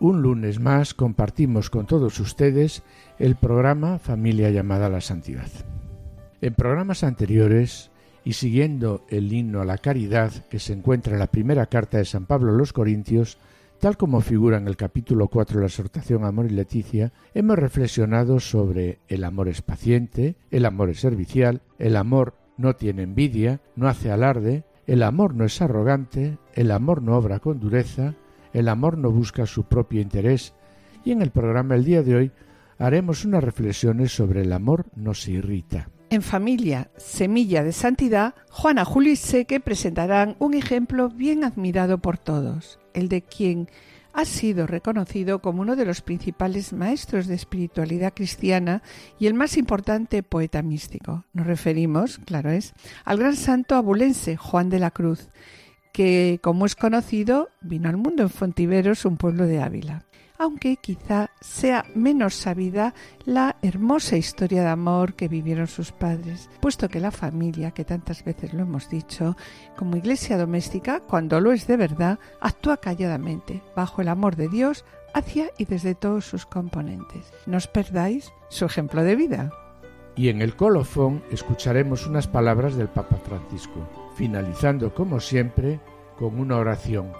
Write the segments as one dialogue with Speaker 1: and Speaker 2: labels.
Speaker 1: Un lunes más compartimos con todos ustedes el programa Familia llamada a la Santidad. En programas anteriores, y siguiendo el himno a la caridad que se encuentra en la primera carta de San Pablo a los Corintios, Tal como figura en el capítulo 4 de la exhortación Amor y Leticia, hemos reflexionado sobre el amor es paciente, el amor es servicial, el amor no tiene envidia, no hace alarde, el amor no es arrogante, el amor no obra con dureza, el amor no busca su propio interés, y en el programa el día de hoy haremos unas reflexiones sobre el amor no se irrita.
Speaker 2: En familia Semilla de Santidad, Juana Juli Seque presentarán un ejemplo bien admirado por todos, el de quien ha sido reconocido como uno de los principales maestros de espiritualidad cristiana y el más importante poeta místico. Nos referimos, claro es, al gran santo abulense Juan de la Cruz, que, como es conocido, vino al mundo en Fontiveros, un pueblo de Ávila aunque quizá sea menos sabida la hermosa historia de amor que vivieron sus padres, puesto que la familia, que tantas veces lo hemos dicho, como iglesia doméstica, cuando lo es de verdad, actúa calladamente, bajo el amor de Dios, hacia y desde todos sus componentes. No os perdáis su ejemplo de vida.
Speaker 1: Y en el colofón escucharemos unas palabras del Papa Francisco, finalizando como siempre con una oración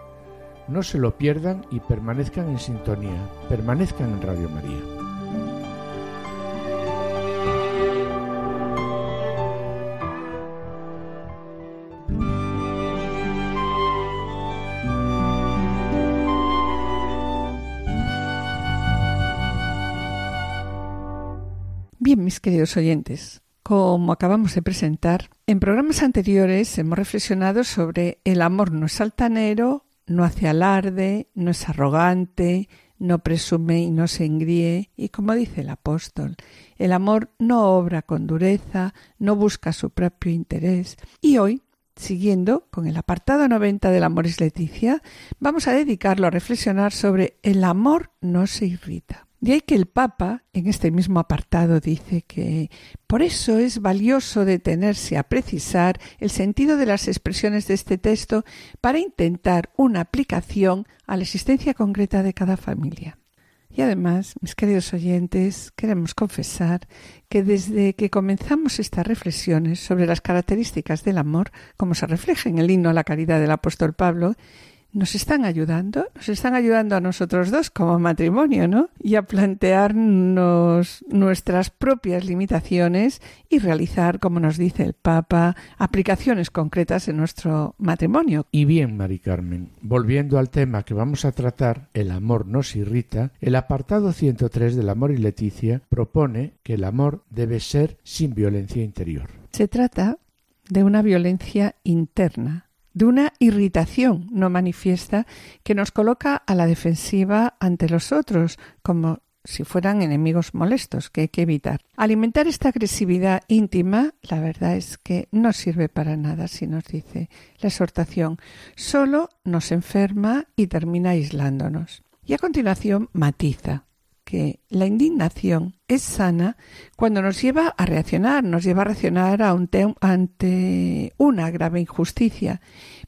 Speaker 1: no se lo pierdan y permanezcan en sintonía, permanezcan en Radio María.
Speaker 2: Bien, mis queridos oyentes, como acabamos de presentar, en programas anteriores hemos reflexionado sobre el amor no es altanero, no hace alarde, no es arrogante, no presume y no se engríe, y como dice el apóstol, el amor no obra con dureza, no busca su propio interés. Y hoy, siguiendo con el apartado 90 del Amor es Leticia, vamos a dedicarlo a reflexionar sobre el amor no se irrita. De ahí que el Papa, en este mismo apartado, dice que por eso es valioso detenerse a precisar el sentido de las expresiones de este texto para intentar una aplicación a la existencia concreta de cada familia. Y además, mis queridos oyentes, queremos confesar que desde que comenzamos estas reflexiones sobre las características del amor, como se refleja en el himno a la caridad del apóstol Pablo, nos están ayudando, nos están ayudando a nosotros dos como matrimonio, ¿no? Y a plantearnos nuestras propias limitaciones y realizar, como nos dice el Papa, aplicaciones concretas en nuestro matrimonio.
Speaker 1: Y bien, Mari Carmen, volviendo al tema que vamos a tratar, el amor nos irrita, el apartado 103 del Amor y Leticia propone que el amor debe ser sin violencia interior.
Speaker 2: Se trata de una violencia interna de una irritación no manifiesta que nos coloca a la defensiva ante los otros, como si fueran enemigos molestos que hay que evitar. Alimentar esta agresividad íntima, la verdad es que no sirve para nada, si nos dice la exhortación, solo nos enferma y termina aislándonos. Y a continuación matiza que la indignación es sana cuando nos lleva a reaccionar, nos lleva a reaccionar ante una grave injusticia,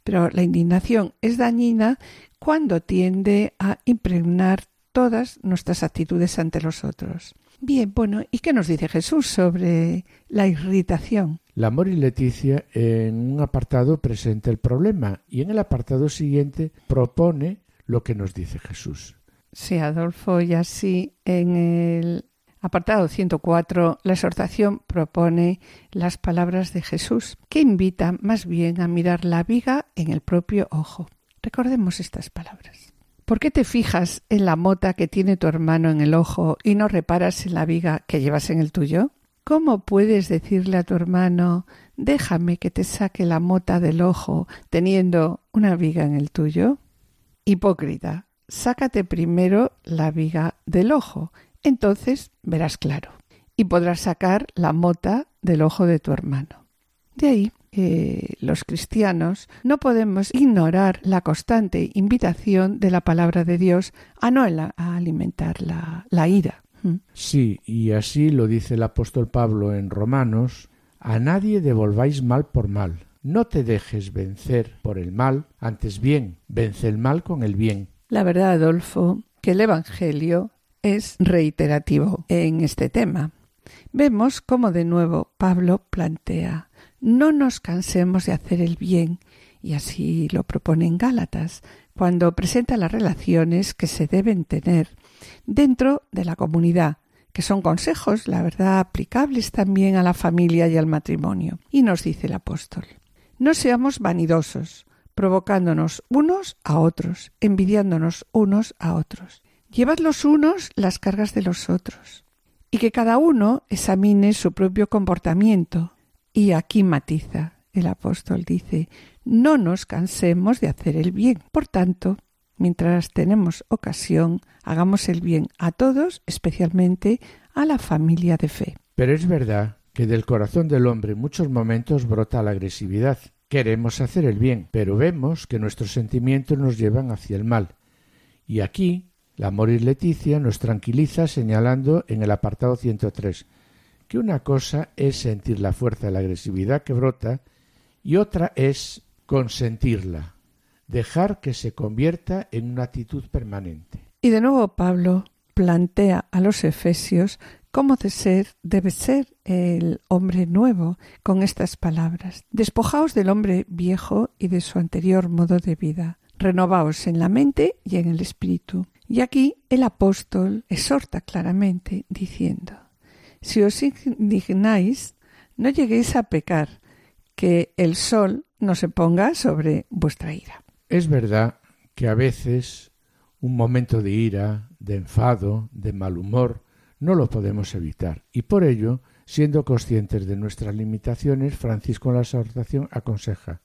Speaker 2: pero la indignación es dañina cuando tiende a impregnar todas nuestras actitudes ante los otros. Bien, bueno, ¿y qué nos dice Jesús sobre la irritación?
Speaker 1: La Amor y Leticia en un apartado presenta el problema y en el apartado siguiente propone lo que nos dice Jesús.
Speaker 2: Sí, Adolfo, y así en el apartado 104 la exhortación propone las palabras de Jesús, que invita más bien a mirar la viga en el propio ojo. Recordemos estas palabras. ¿Por qué te fijas en la mota que tiene tu hermano en el ojo y no reparas en la viga que llevas en el tuyo? ¿Cómo puedes decirle a tu hermano déjame que te saque la mota del ojo teniendo una viga en el tuyo? Hipócrita, sácate primero la viga del ojo entonces verás claro y podrás sacar la mota del ojo de tu hermano. De ahí que los cristianos no podemos ignorar la constante invitación de la palabra de Dios a no alimentar la, la ira. ¿Mm?
Speaker 1: Sí, y así lo dice el apóstol Pablo en Romanos, a nadie devolváis mal por mal. No te dejes vencer por el mal, antes bien, vence el mal con el bien.
Speaker 2: La verdad, Adolfo, que el Evangelio es reiterativo en este tema. Vemos cómo de nuevo Pablo plantea no nos cansemos de hacer el bien, y así lo propone en Gálatas, cuando presenta las relaciones que se deben tener dentro de la comunidad, que son consejos, la verdad, aplicables también a la familia y al matrimonio. Y nos dice el apóstol, no seamos vanidosos, provocándonos unos a otros, envidiándonos unos a otros. Llevad los unos las cargas de los otros, y que cada uno examine su propio comportamiento. Y aquí matiza el apóstol dice, no nos cansemos de hacer el bien. Por tanto, mientras tenemos ocasión, hagamos el bien a todos, especialmente a la familia de fe.
Speaker 1: Pero es verdad que del corazón del hombre en muchos momentos brota la agresividad. Queremos hacer el bien, pero vemos que nuestros sentimientos nos llevan hacia el mal. Y aquí la Moris Leticia nos tranquiliza señalando en el apartado 103 que una cosa es sentir la fuerza de la agresividad que brota y otra es consentirla, dejar que se convierta en una actitud permanente.
Speaker 2: Y de nuevo Pablo plantea a los efesios cómo de ser debe ser el hombre nuevo con estas palabras. Despojaos del hombre viejo y de su anterior modo de vida. Renovaos en la mente y en el espíritu y aquí el apóstol exhorta claramente diciendo, si os indignáis, no lleguéis a pecar, que el sol no se ponga sobre vuestra ira.
Speaker 1: Es verdad que a veces un momento de ira, de enfado, de mal humor, no lo podemos evitar, y por ello, siendo conscientes de nuestras limitaciones, Francisco en la exhortación aconseja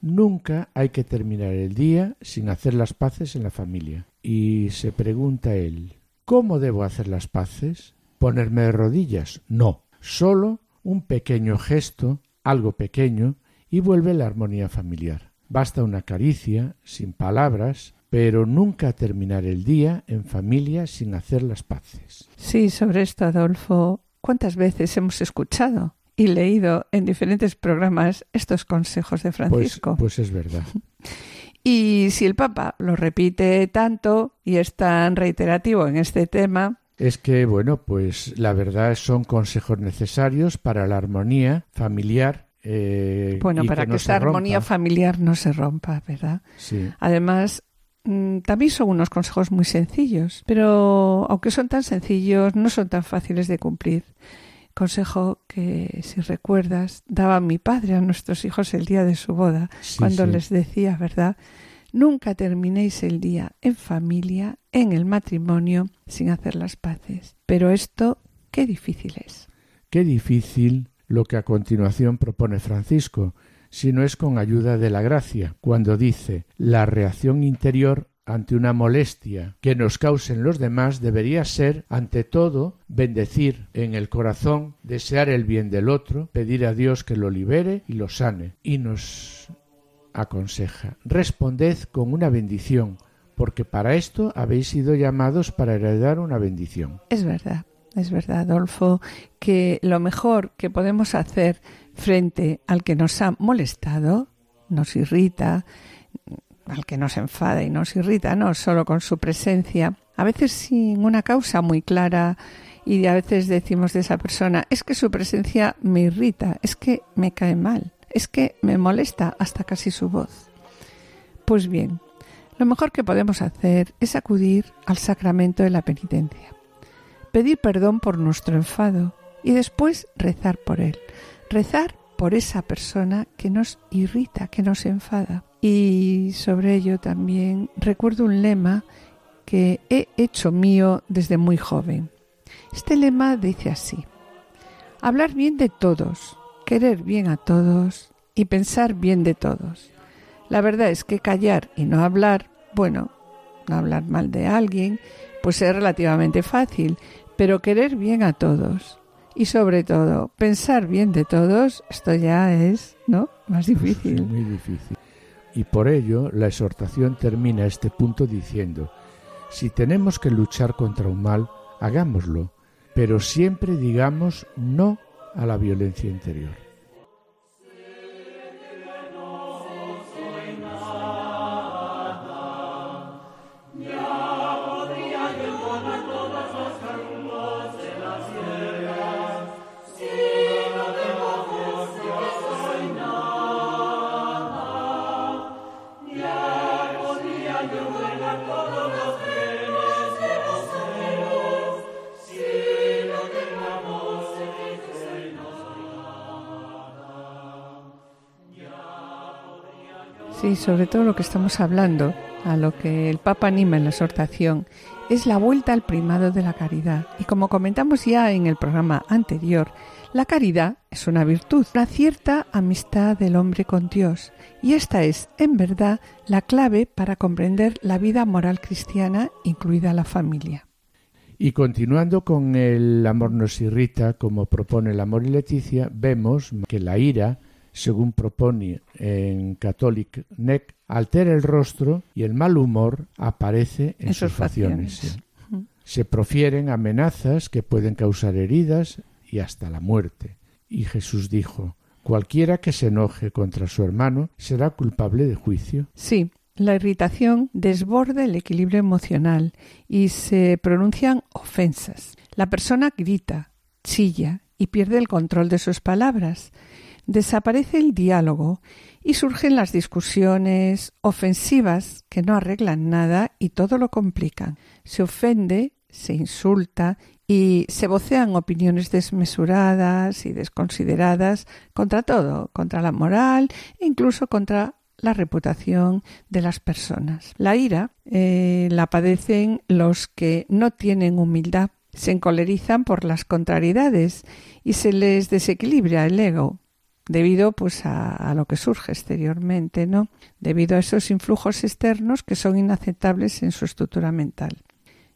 Speaker 1: Nunca hay que terminar el día sin hacer las paces en la familia. Y se pregunta él, ¿cómo debo hacer las paces? ¿Ponerme de rodillas? No, solo un pequeño gesto, algo pequeño, y vuelve la armonía familiar. Basta una caricia, sin palabras, pero nunca terminar el día en familia sin hacer las paces.
Speaker 2: Sí, sobre esto, Adolfo, ¿cuántas veces hemos escuchado y leído en diferentes programas estos consejos de pues, Francisco.
Speaker 1: Pues, es verdad.
Speaker 2: Y si el Papa lo repite tanto y es tan reiterativo en este tema,
Speaker 1: es que, bueno, pues la verdad son consejos necesarios para la armonía familiar. Eh,
Speaker 2: bueno, para que, esa armonía familiar no se rompa, ¿verdad?
Speaker 1: Sí.
Speaker 2: Además, también son unos consejos muy sencillos, pero aunque son tan sencillos, no son tan fáciles de cumplir consejo que, si recuerdas, daba mi padre a nuestros hijos el día de su boda, cuando les decía, ¿verdad? Nunca terminéis el día en familia, en el matrimonio, sin hacer las paces. Pero esto, qué difícil es.
Speaker 1: Qué difícil lo que a continuación propone Francisco, si no es con ayuda de la gracia, cuando dice la reacción interior ante una molestia que nos causen los demás debería ser, ante todo, bendecir en el corazón, desear el bien del otro, pedir a Dios que lo libere y lo sane. Y nos aconseja, responded con una bendición, porque para esto habéis sido llamados para heredar una bendición.
Speaker 2: Es verdad, es verdad, Adolfo, que lo mejor que podemos hacer frente al que nos ha molestado, nos irrita, al que nos enfada y nos irrita, no solo con su presencia, a veces sin una causa muy clara y a veces decimos de esa persona, es que su presencia me irrita, es que me cae mal, es que me molesta hasta casi su voz. Pues bien, lo mejor que podemos hacer es acudir al sacramento de la penitencia, pedir perdón por nuestro enfado y después rezar por él, rezar por esa persona que nos irrita, que nos enfada. Y sobre ello también recuerdo un lema que he hecho mío desde muy joven. Este lema dice así, hablar bien de todos, querer bien a todos y pensar bien de todos. La verdad es que callar y no hablar, bueno, no hablar mal de alguien, pues es relativamente fácil, pero querer bien a todos y sobre todo pensar bien de todos, esto ya es, ¿no? Más difícil.
Speaker 1: muy difícil. Y por ello la exhortación termina este punto diciendo, si tenemos que luchar contra un mal, hagámoslo, pero siempre digamos no a la violencia interior.
Speaker 2: Sí, sobre todo lo que estamos hablando, a lo que el Papa anima en la exhortación, es la vuelta al primado de la caridad. Y como comentamos ya en el programa anterior, la caridad es una virtud, una cierta amistad del hombre con Dios. Y esta es, en verdad, la clave para comprender la vida moral cristiana, incluida la familia.
Speaker 1: Y continuando con el amor nos irrita, como propone el amor y Leticia, vemos que la ira según propone en Catholic Neck, altera el rostro y el mal humor aparece en, sus facciones. Se profieren amenazas que pueden causar heridas y hasta la muerte. Y Jesús dijo, cualquiera que se enoje contra su hermano será culpable de juicio.
Speaker 2: Sí, la irritación desborda el equilibrio emocional y se pronuncian ofensas. La persona grita, chilla y pierde el control de sus palabras desaparece el diálogo y surgen las discusiones ofensivas que no arreglan nada y todo lo complican. Se ofende, se insulta y se vocean opiniones desmesuradas y desconsideradas contra todo, contra la moral e incluso contra la reputación de las personas. La ira eh, la padecen los que no tienen humildad, se encolerizan por las contrariedades y se les desequilibra el ego debido pues a, lo que surge exteriormente, ¿no? Debido a esos influjos externos que son inaceptables en su estructura mental.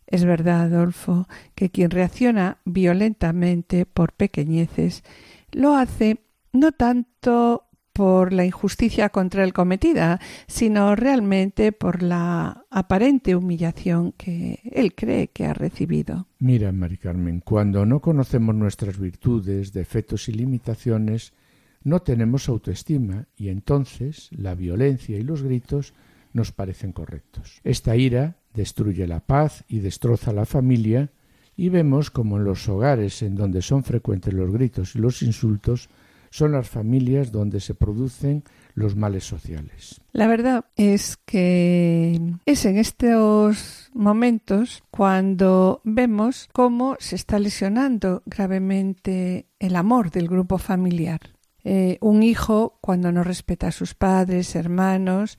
Speaker 2: Es verdad, Adolfo, que quien reacciona violentamente por pequeñeces lo hace no tanto por la injusticia contra él cometida, sino realmente por la aparente humillación que él cree que ha recibido.
Speaker 1: Mira, Mari Carmen, cuando no conocemos nuestras virtudes, defectos y limitaciones, no tenemos autoestima y entonces la violencia y los gritos nos parecen correctos. Esta ira destruye la paz y destroza la familia y vemos como en los hogares en donde son frecuentes los gritos y los insultos son las familias donde se producen los males sociales.
Speaker 2: La verdad es que es en estos momentos cuando vemos cómo se está lesionando gravemente el amor del grupo familiar. Eh, un hijo, cuando no respeta a sus padres, hermanos,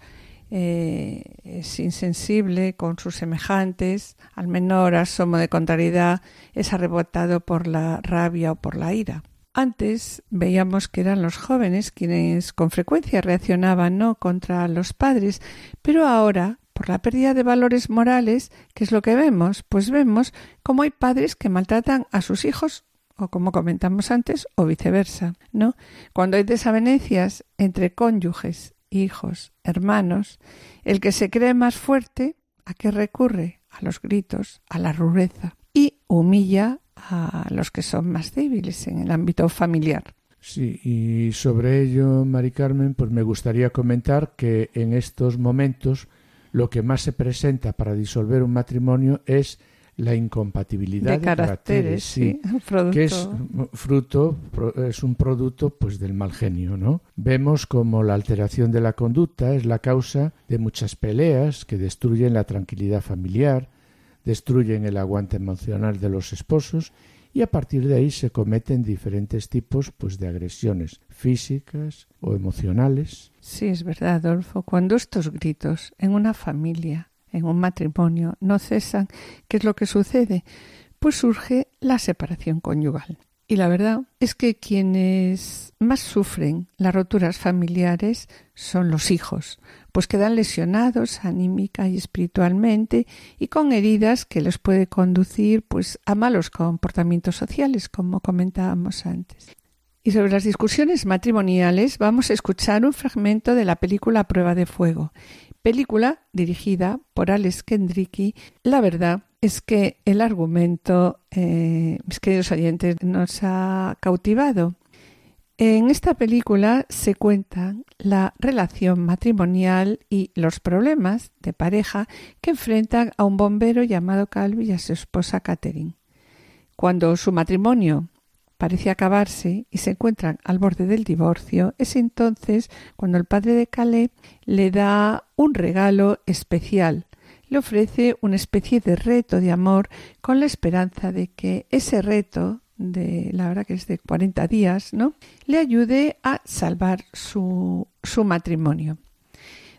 Speaker 2: eh, es insensible con sus semejantes, al menor asomo de contrariedad es arrebatado por la rabia o por la ira. Antes veíamos que eran los jóvenes quienes con frecuencia reaccionaban no contra los padres, pero ahora, por la pérdida de valores morales, ¿qué es lo que vemos? Pues vemos cómo hay padres que maltratan a sus hijos o como comentamos antes, o viceversa, ¿no? Cuando hay desavenencias entre cónyuges, hijos, hermanos, el que se cree más fuerte, ¿a qué recurre? A los gritos, a la rudeza y humilla a los que son más débiles en el ámbito familiar.
Speaker 1: Sí, y sobre ello, Mari Carmen, pues me gustaría comentar que en estos momentos lo que más se presenta para disolver un matrimonio es la incompatibilidad
Speaker 2: de, caracteres, sí,
Speaker 1: que es fruto es un producto pues del mal genio, ¿no? Vemos como la alteración de la conducta es la causa de muchas peleas que destruyen la tranquilidad familiar, destruyen el aguante emocional de los esposos y a partir de ahí se cometen diferentes tipos pues de agresiones físicas o emocionales.
Speaker 2: Sí, es verdad, Adolfo, cuando estos gritos en una familia en un matrimonio no cesan, ¿qué es lo que sucede? Pues surge la separación conyugal. Y la verdad es que quienes más sufren las roturas familiares son los hijos, pues quedan lesionados anímica y espiritualmente y con heridas que les puede conducir pues a malos comportamientos sociales, como comentábamos antes. Y sobre las discusiones matrimoniales vamos a escuchar un fragmento de la película Prueba de Fuego, película dirigida por Alex Kendricky. La verdad es que el argumento, eh, mis queridos oyentes, nos ha cautivado. En esta película se cuenta la relación matrimonial y los problemas de pareja que enfrentan a un bombero llamado Calvi y a su esposa Catherine. Cuando su matrimonio parece acabarse y se encuentran al borde del divorcio, es entonces cuando el padre de Calais le da un regalo especial. Le ofrece una especie de reto de amor con la esperanza de que ese reto de la verdad que es de 40 días, ¿no? Le ayude a salvar su, su matrimonio.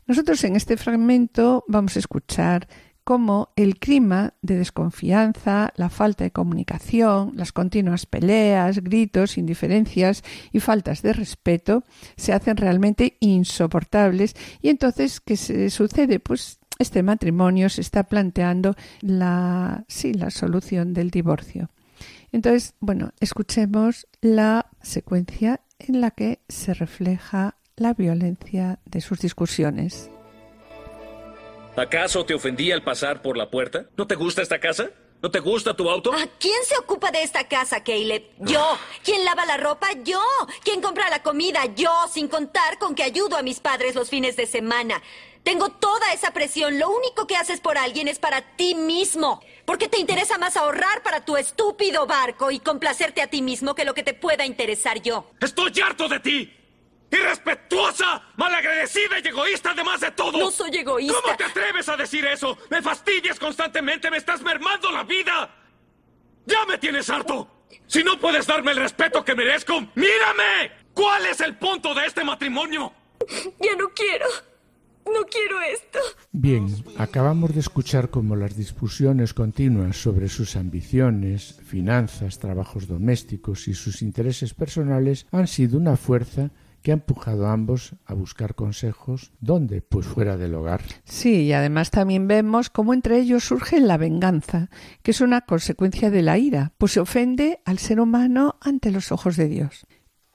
Speaker 2: Nosotros en este fragmento vamos a escuchar cómo el clima de desconfianza, la falta de comunicación, las continuas peleas, gritos, indiferencias y faltas de respeto se hacen realmente insoportables y entonces ¿qué se sucede? Pues este matrimonio se está planteando la sí, la solución del divorcio. Entonces, bueno, escuchemos la secuencia en la que se refleja la violencia de sus discusiones.
Speaker 3: ¿Acaso te ofendía el pasar por la puerta? ¿No te gusta esta casa? ¿No te gusta tu auto?
Speaker 4: ¿A quién se ocupa de esta casa, Caleb? Yo. ¿Quién lava la ropa? Yo. ¿Quién compra la comida? Yo, sin contar con que ayudo a mis padres los fines de semana. Tengo toda esa presión. Lo único que haces por alguien es para ti mismo. Porque te interesa más ahorrar para tu estúpido barco y complacerte a ti mismo que lo que te pueda interesar yo.
Speaker 3: ¡Estoy harto de ti! ¡Irrespetuosa! ¡Malagradecida y egoísta además de todo!
Speaker 4: No soy egoísta.
Speaker 3: ¿Cómo te atreves a decir eso? ¡Me fastidias constantemente! ¡Me estás mermando la vida! ¡Ya me tienes harto! Si no puedes darme el respeto que merezco, ¡mírame! ¿Cuál es el punto de este matrimonio?
Speaker 4: Ya no quiero. No quiero esto.
Speaker 1: Bien, acabamos de escuchar cómo las discusiones continuas sobre sus ambiciones, finanzas, trabajos domésticos y sus intereses personales han sido una fuerza que ha empujado a ambos a buscar consejos ¿dónde? Pues fuera del hogar.
Speaker 2: Sí, y además también vemos cómo entre ellos surge la venganza, que es una consecuencia de la ira, pues se ofende al ser humano ante los ojos de Dios.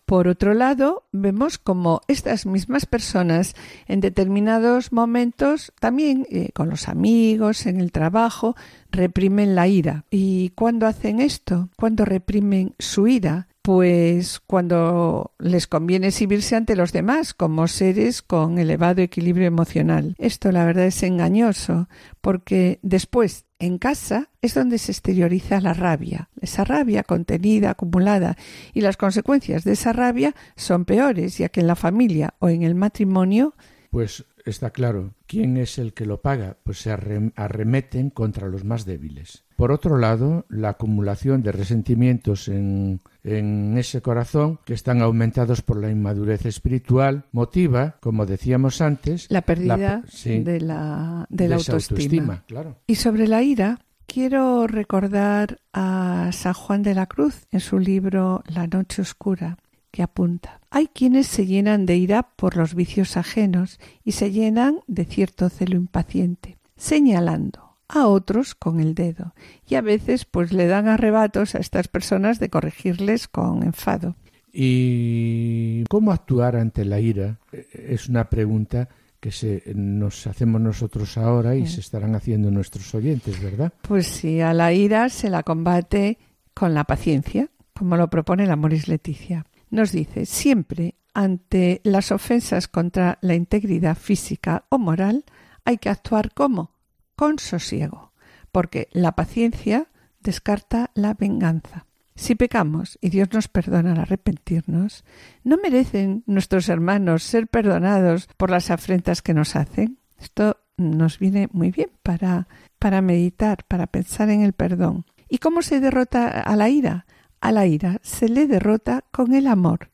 Speaker 2: Por otro lado, vemos como estas mismas personas en determinados momentos, también eh, con los amigos, en el trabajo, reprimen la ira. ¿Y cuándo hacen esto? Cuando reprimen su ira, pues cuando les conviene exhibirse ante los demás como seres con elevado equilibrio emocional. Esto la verdad es engañoso, porque después en casa es donde se exterioriza la rabia, esa rabia contenida, acumulada, y las consecuencias de esa rabia son peores, ya que en la familia o en el matrimonio
Speaker 1: pues está claro, ¿quién es el que lo paga? Pues se arremeten contra los más débiles. Por otro lado, la acumulación de resentimientos en, en ese corazón, que están aumentados por la inmadurez espiritual, motiva, como decíamos antes,
Speaker 2: la pérdida de la, de la autoestima.
Speaker 1: claro.
Speaker 2: Y sobre la ira, quiero recordar a San Juan de la Cruz en su libro La Noche Oscura que apunta. Hay quienes se llenan de ira por los vicios ajenos y se llenan de cierto celo impaciente, señalando a otros con el dedo, y a veces pues le dan arrebatos a estas personas de corregirles con enfado.
Speaker 1: ¿Y cómo actuar ante la ira? Es una pregunta que se, nos hacemos nosotros ahora y se estarán haciendo nuestros oyentes, ¿verdad?
Speaker 2: Pues sí, a la ira se la combate con la paciencia, como lo propone la Moris Leticia nos dice siempre ante las ofensas contra la integridad física o moral hay que actuar como con sosiego, porque la paciencia descarta la venganza. Si pecamos y Dios nos perdona al arrepentirnos, ¿no merecen nuestros hermanos ser perdonados por las afrentas que nos hacen? Esto nos viene muy bien para, para meditar, para pensar en el perdón. ¿Y cómo se derrota a la ira? A la ira se le derrota con el amor.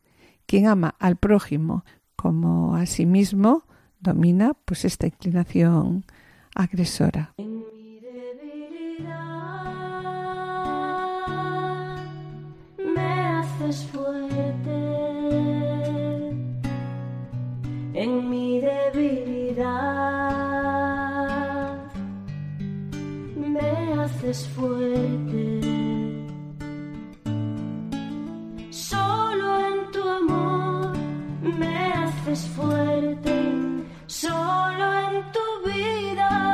Speaker 2: Quien ama al prójimo como a sí mismo domina pues esta inclinación agresora.
Speaker 5: en mi debilidad. Me haces fuerte. Solo en tu amor me haces fuerte. Solo en tu vida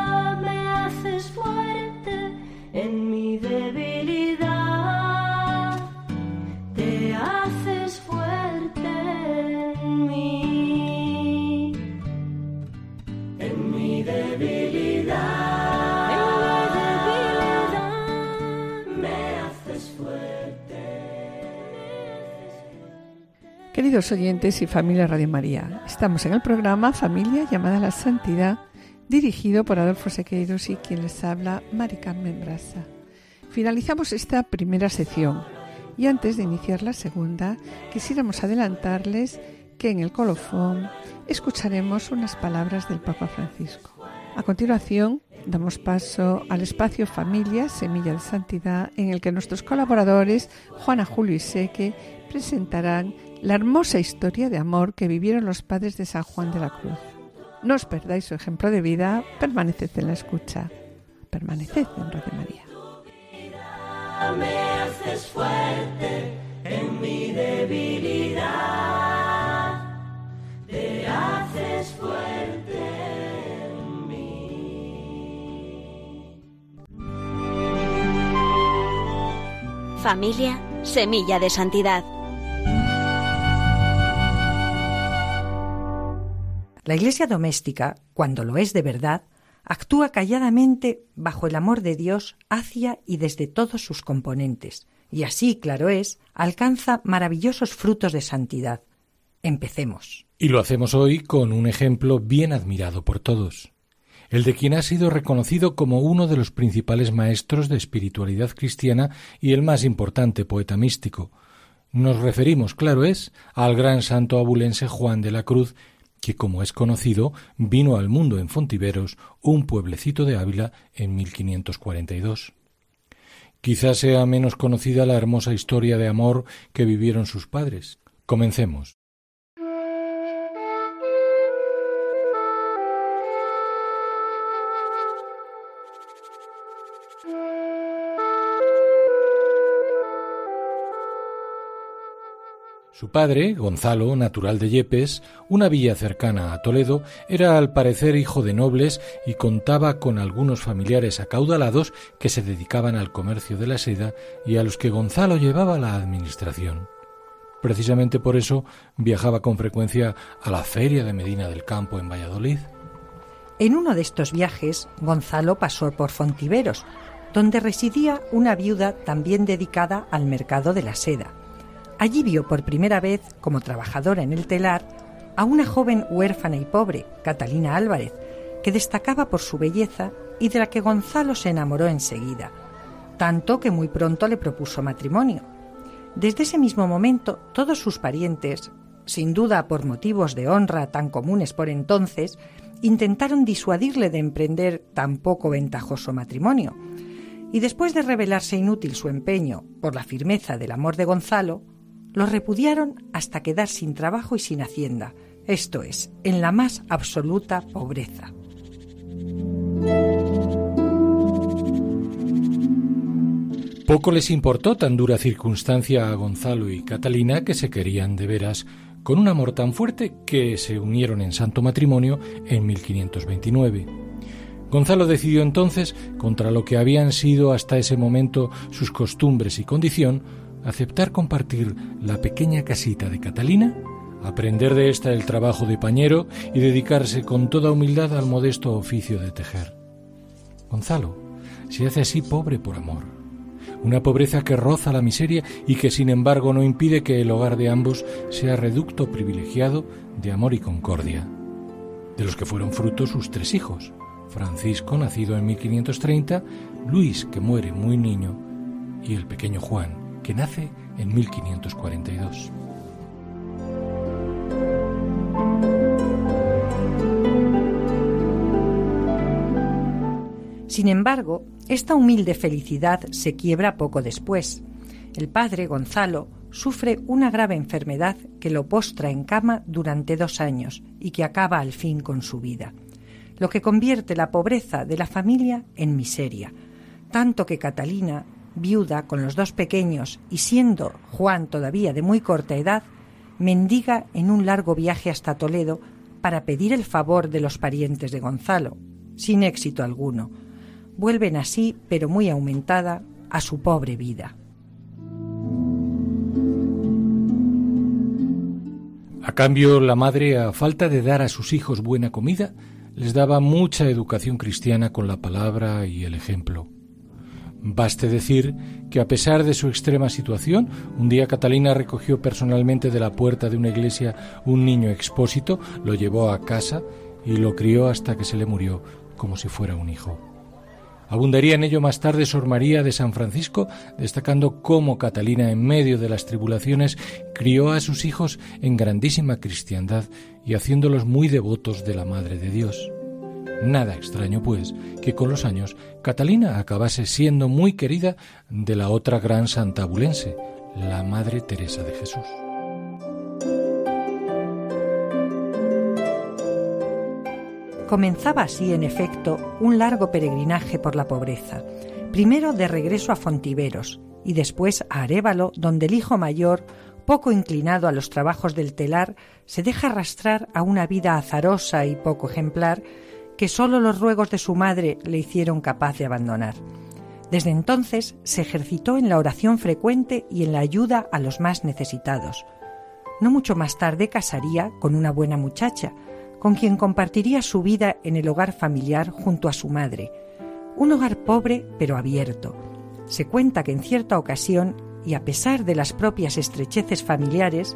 Speaker 2: Queridos oyentes y familia Radio María, estamos en el programa Familia llamada a la Santidad, dirigido por Adolfo Sequeiros y quien les habla, Mari Carmen Brasa. Finalizamos esta primera sección y antes de iniciar la segunda, quisiéramos adelantarles que en el colofón escucharemos unas palabras del Papa Francisco. A continuación, damos paso al espacio Familia Semilla de Santidad, en el que nuestros colaboradores, Juana, Julio y Seque, presentarán la hermosa historia de amor que vivieron los padres de San Juan de la Cruz. No os perdáis su ejemplo de vida, permaneced en la escucha, permaneced en Radio María.
Speaker 5: Me haces fuerte en mi debilidad. Te haces fuerte en mí.
Speaker 6: Familia Semilla de Santidad.
Speaker 7: La Iglesia doméstica, cuando lo es de verdad, actúa calladamente bajo el amor de Dios hacia y desde todos sus componentes, y así, claro es, alcanza maravillosos frutos de santidad. Empecemos.
Speaker 8: Y lo hacemos hoy con un ejemplo bien admirado por todos, el de quien ha sido reconocido como uno de los principales maestros de espiritualidad cristiana y el más importante poeta místico. Nos referimos, claro es, al gran santo abulense Juan de la Cruz, que, como es conocido, vino al mundo en Fontiveros, un pueblecito de Ávila, en 1542. Quizás sea menos conocida la hermosa historia de amor que vivieron sus padres. Comencemos. Su padre, Gonzalo, natural de Yepes, una villa cercana a Toledo, era al parecer hijo de nobles y contaba con algunos familiares acaudalados que se dedicaban al comercio de la seda y a los que Gonzalo llevaba la administración. Precisamente por eso viajaba con frecuencia a la feria de Medina del Campo en Valladolid.
Speaker 7: En uno de estos viajes, Gonzalo pasó por Fontiveros, donde residía una viuda también dedicada al mercado de la seda. Allí vio por primera vez, como trabajadora en el telar, a una joven huérfana y pobre, Catalina Álvarez, que destacaba por su belleza y de la que Gonzalo se enamoró enseguida, tanto que muy pronto le propuso matrimonio. Desde ese mismo momento, todos sus parientes, sin duda por motivos de honra tan comunes por entonces, intentaron disuadirle de emprender tan poco ventajoso matrimonio. Y después de revelarse inútil su empeño por la firmeza del amor de Gonzalo, lo repudiaron hasta quedar sin trabajo y sin hacienda, esto es, en la más absoluta pobreza.
Speaker 8: Poco les importó tan dura circunstancia a Gonzalo y Catalina que se querían de veras con un amor tan fuerte que se unieron en santo matrimonio en 1529. Gonzalo decidió entonces, contra lo que habían sido hasta ese momento sus costumbres y condición, aceptar compartir la pequeña casita de Catalina, aprender de ésta el trabajo de pañero y dedicarse con toda humildad al modesto oficio de tejer. Gonzalo se hace así pobre por amor, una pobreza que roza la miseria y que sin embargo no impide que el hogar de ambos sea reducto privilegiado de amor y concordia, de los que fueron frutos sus tres hijos, Francisco, nacido en 1530, Luis, que muere muy niño, y el pequeño Juan, que nace en 1542.
Speaker 7: Sin embargo, esta humilde felicidad se quiebra poco después. El padre, Gonzalo, sufre una grave enfermedad que lo postra en cama durante dos años y que acaba al fin con su vida, lo que convierte la pobreza de la familia en miseria, tanto que Catalina, viuda con los dos pequeños y siendo Juan todavía de muy corta edad, mendiga en un largo viaje hasta Toledo para pedir el favor de los parientes de Gonzalo, sin éxito alguno. Vuelven así, pero muy aumentada, a su pobre vida.
Speaker 8: A cambio, la madre, a falta de dar a sus hijos buena comida, les daba mucha educación cristiana con la palabra y el ejemplo. Baste decir que a pesar de su extrema situación, un día Catalina recogió personalmente de la puerta de una iglesia un niño expósito, lo llevó a casa y lo crió hasta que se le murió como si fuera un hijo. Abundaría en ello más tarde Sor María de San Francisco, destacando cómo Catalina, en medio de las tribulaciones, crió a sus hijos en grandísima cristiandad y haciéndolos muy devotos de la Madre de Dios. Nada extraño, pues, que con los años Catalina acabase siendo muy querida de la otra gran santa abulense, la Madre Teresa de Jesús.
Speaker 7: Comenzaba así, en efecto, un largo peregrinaje por la pobreza, primero de regreso a Fontiveros y después a Arévalo, donde el hijo mayor, poco inclinado a los trabajos del telar, se deja arrastrar a una vida azarosa y poco ejemplar que sólo los ruegos de su madre le hicieron capaz de abandonar. Desde entonces se ejercitó en la oración frecuente y en la ayuda a los más necesitados. No mucho más tarde casaría con una buena muchacha, con quien compartiría su vida en el hogar familiar junto a su madre. Un hogar pobre pero abierto. Se cuenta que en cierta ocasión, y a pesar de las propias estrecheces familiares,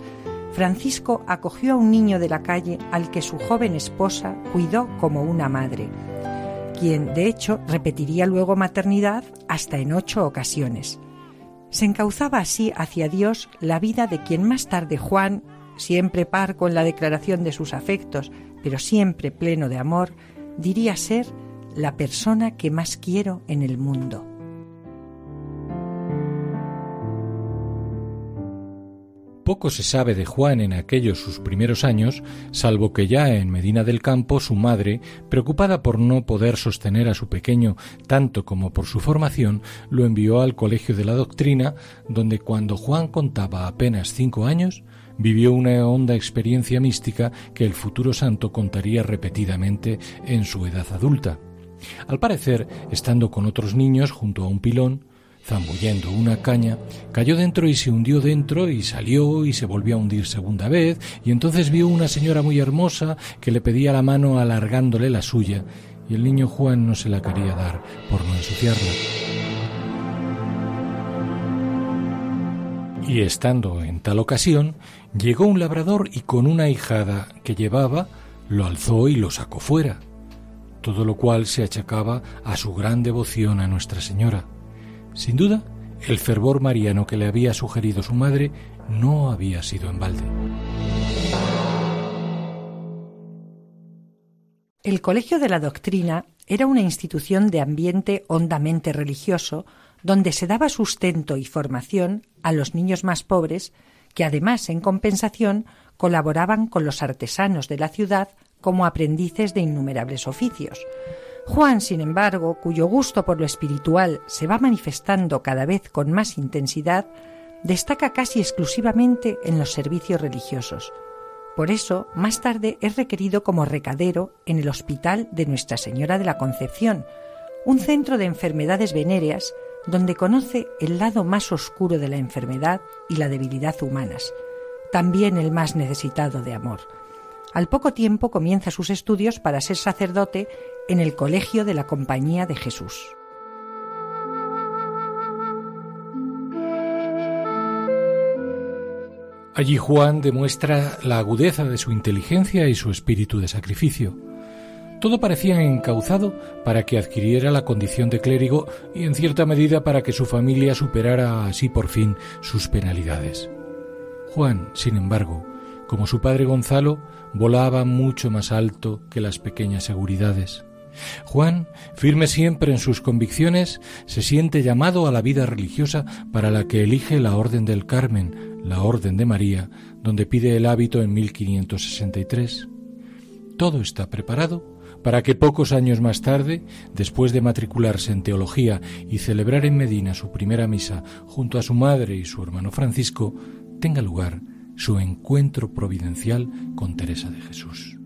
Speaker 7: Francisco acogió a un niño de la calle al que su joven esposa cuidó como una madre, quien de hecho repetiría luego maternidad hasta en ocho ocasiones. Se encauzaba así hacia Dios la vida de quien más tarde Juan, siempre parco en la declaración de sus afectos, pero siempre pleno de amor, diría ser la persona que más quiero en el mundo.
Speaker 8: Poco se sabe de Juan en aquellos sus primeros años, salvo que ya en Medina del Campo su madre, preocupada por no poder sostener a su pequeño tanto como por su formación, lo envió al Colegio de la Doctrina, donde cuando Juan contaba apenas cinco años, vivió una honda experiencia mística que el futuro santo contaría repetidamente en su edad adulta. Al parecer, estando con otros niños junto a un pilón, zambullendo una caña, cayó dentro y se hundió dentro y salió y se volvió a hundir segunda vez, y entonces vio una señora muy hermosa que le pedía la mano alargándole la suya, y el niño Juan no se la quería dar por no ensuciarla. Y estando en tal ocasión, llegó un labrador y con una hijada que llevaba, lo alzó y lo sacó fuera, todo lo cual se achacaba a su gran devoción a Nuestra Señora. Sin duda, el fervor mariano que le había sugerido su madre no había sido en balde.
Speaker 7: El Colegio de la Doctrina era una institución de ambiente hondamente religioso donde se daba sustento y formación a los niños más pobres que además en compensación colaboraban con los artesanos de la ciudad como aprendices de innumerables oficios. Juan, sin embargo, cuyo gusto por lo espiritual se va manifestando cada vez con más intensidad, destaca casi exclusivamente en los servicios religiosos. Por eso, más tarde es requerido como recadero en el Hospital de Nuestra Señora de la Concepción, un centro de enfermedades venéreas donde conoce el lado más oscuro de la enfermedad y la debilidad humanas, también el más necesitado de amor. Al poco tiempo comienza sus estudios para ser sacerdote en el Colegio de la Compañía de Jesús.
Speaker 8: Allí Juan demuestra la agudeza de su inteligencia y su espíritu de sacrificio. Todo parecía encauzado para que adquiriera la condición de clérigo y en cierta medida para que su familia superara así por fin sus penalidades. Juan, sin embargo, como su padre Gonzalo, volaba mucho más alto que las pequeñas seguridades. Juan, firme siempre en sus convicciones, se siente llamado a la vida religiosa para la que elige la Orden del Carmen, la Orden de María, donde pide el hábito en 1563. Todo está preparado para que pocos años más tarde, después de matricularse en teología y celebrar en Medina su primera misa junto a su madre y su hermano Francisco, tenga lugar su encuentro providencial con Teresa de Jesús.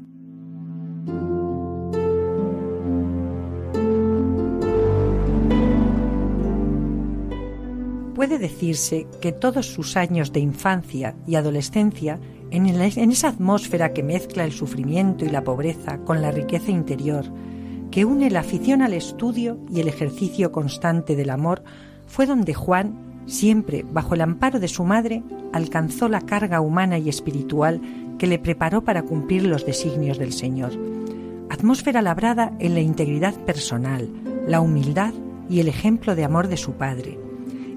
Speaker 7: Puede decirse que todos sus años de infancia y adolescencia, en, esa atmósfera que mezcla el sufrimiento y la pobreza con la riqueza interior, que une la afición al estudio y el ejercicio constante del amor, fue donde Juan, siempre bajo el amparo de su madre, alcanzó la carga humana y espiritual que le preparó para cumplir los designios del Señor. Atmósfera labrada en la integridad personal, la humildad y el ejemplo de amor de su padre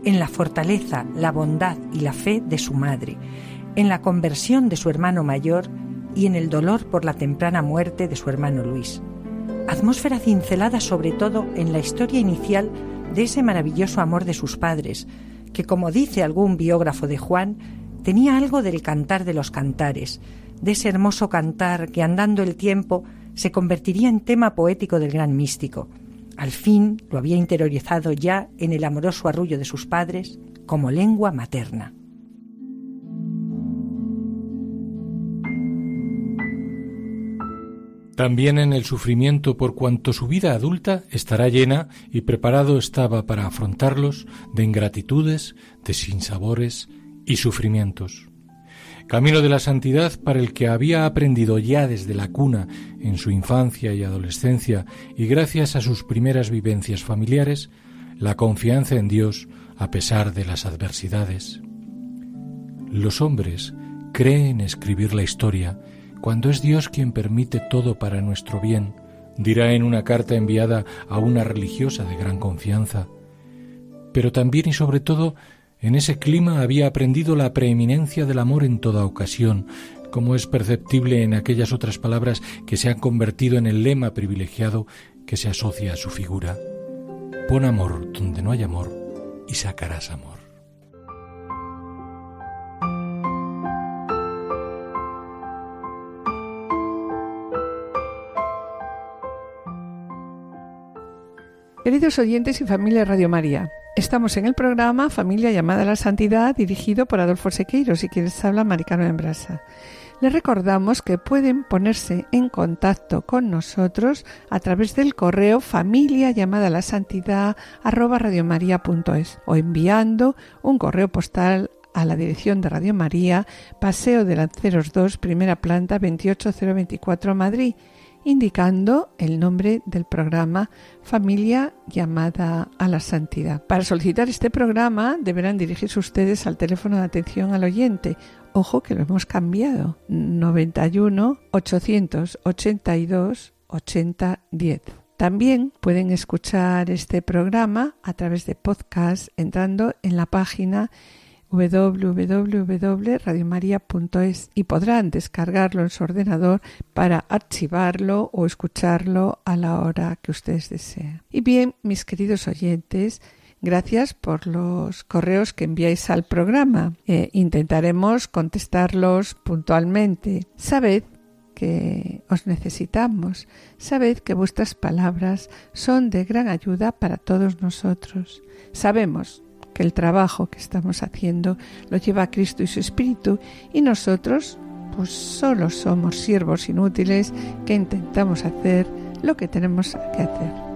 Speaker 7: en la fortaleza, la bondad y la fe de su madre, en la conversión de su hermano mayor y en el dolor por la temprana muerte de su hermano Luis. Atmósfera cincelada sobre todo en la historia inicial de ese maravilloso amor de sus padres, que como dice algún biógrafo de Juan, tenía algo del cantar de los cantares, de ese hermoso cantar que andando el tiempo se convertiría en tema poético del gran místico. Al fin lo había interiorizado ya en el amoroso arrullo de sus padres como lengua materna.
Speaker 8: También en el sufrimiento por cuanto su vida adulta estará llena y preparado estaba para afrontarlos de ingratitudes, de sinsabores y sufrimientos camino de la santidad para el que había aprendido ya desde la cuna en su infancia y adolescencia y gracias a sus primeras vivencias familiares, la confianza en Dios a pesar de las adversidades. Los hombres creen escribir la historia cuando es Dios quien permite todo para nuestro bien, dirá en una carta enviada a una religiosa de gran confianza. Pero también y sobre todo en ese clima había aprendido la preeminencia del amor en toda ocasión, como es perceptible en aquellas otras palabras que se han convertido en el lema privilegiado que se asocia a su figura. Pon amor donde no hay amor y sacarás amor.
Speaker 2: Queridos oyentes y familia Radio María, Estamos en el programa Familia llamada a la Santidad, dirigido por Adolfo Sequeiros y quienes habla Maricano Embrasa. Les recordamos que pueden ponerse en contacto con nosotros a través del correo familia llamada la santidad arroba radiomaria.es o enviando un correo postal a la dirección de Radio María, Paseo de Lanceros 2, primera planta 28024 Madrid indicando el nombre del programa Familia llamada a la Santidad. Para solicitar este programa deberán dirigirse ustedes al teléfono de atención al oyente. Ojo que lo hemos cambiado. 91 882 8010. También pueden escuchar este programa a través de podcast entrando en la página www.radiomaria.es y podrán descargarlo en su ordenador para archivarlo o escucharlo a la hora que ustedes deseen. Y bien, mis queridos oyentes, Gracias por los correos que enviáis al programa. Eh, intentaremos contestarlos puntualmente. Sabed que os necesitamos. Sabed que vuestras palabras son de gran ayuda para todos nosotros. Sabemos el trabajo que estamos haciendo lo lleva a Cristo y su Espíritu y nosotros pues solo somos siervos inútiles que intentamos hacer lo que tenemos que hacer.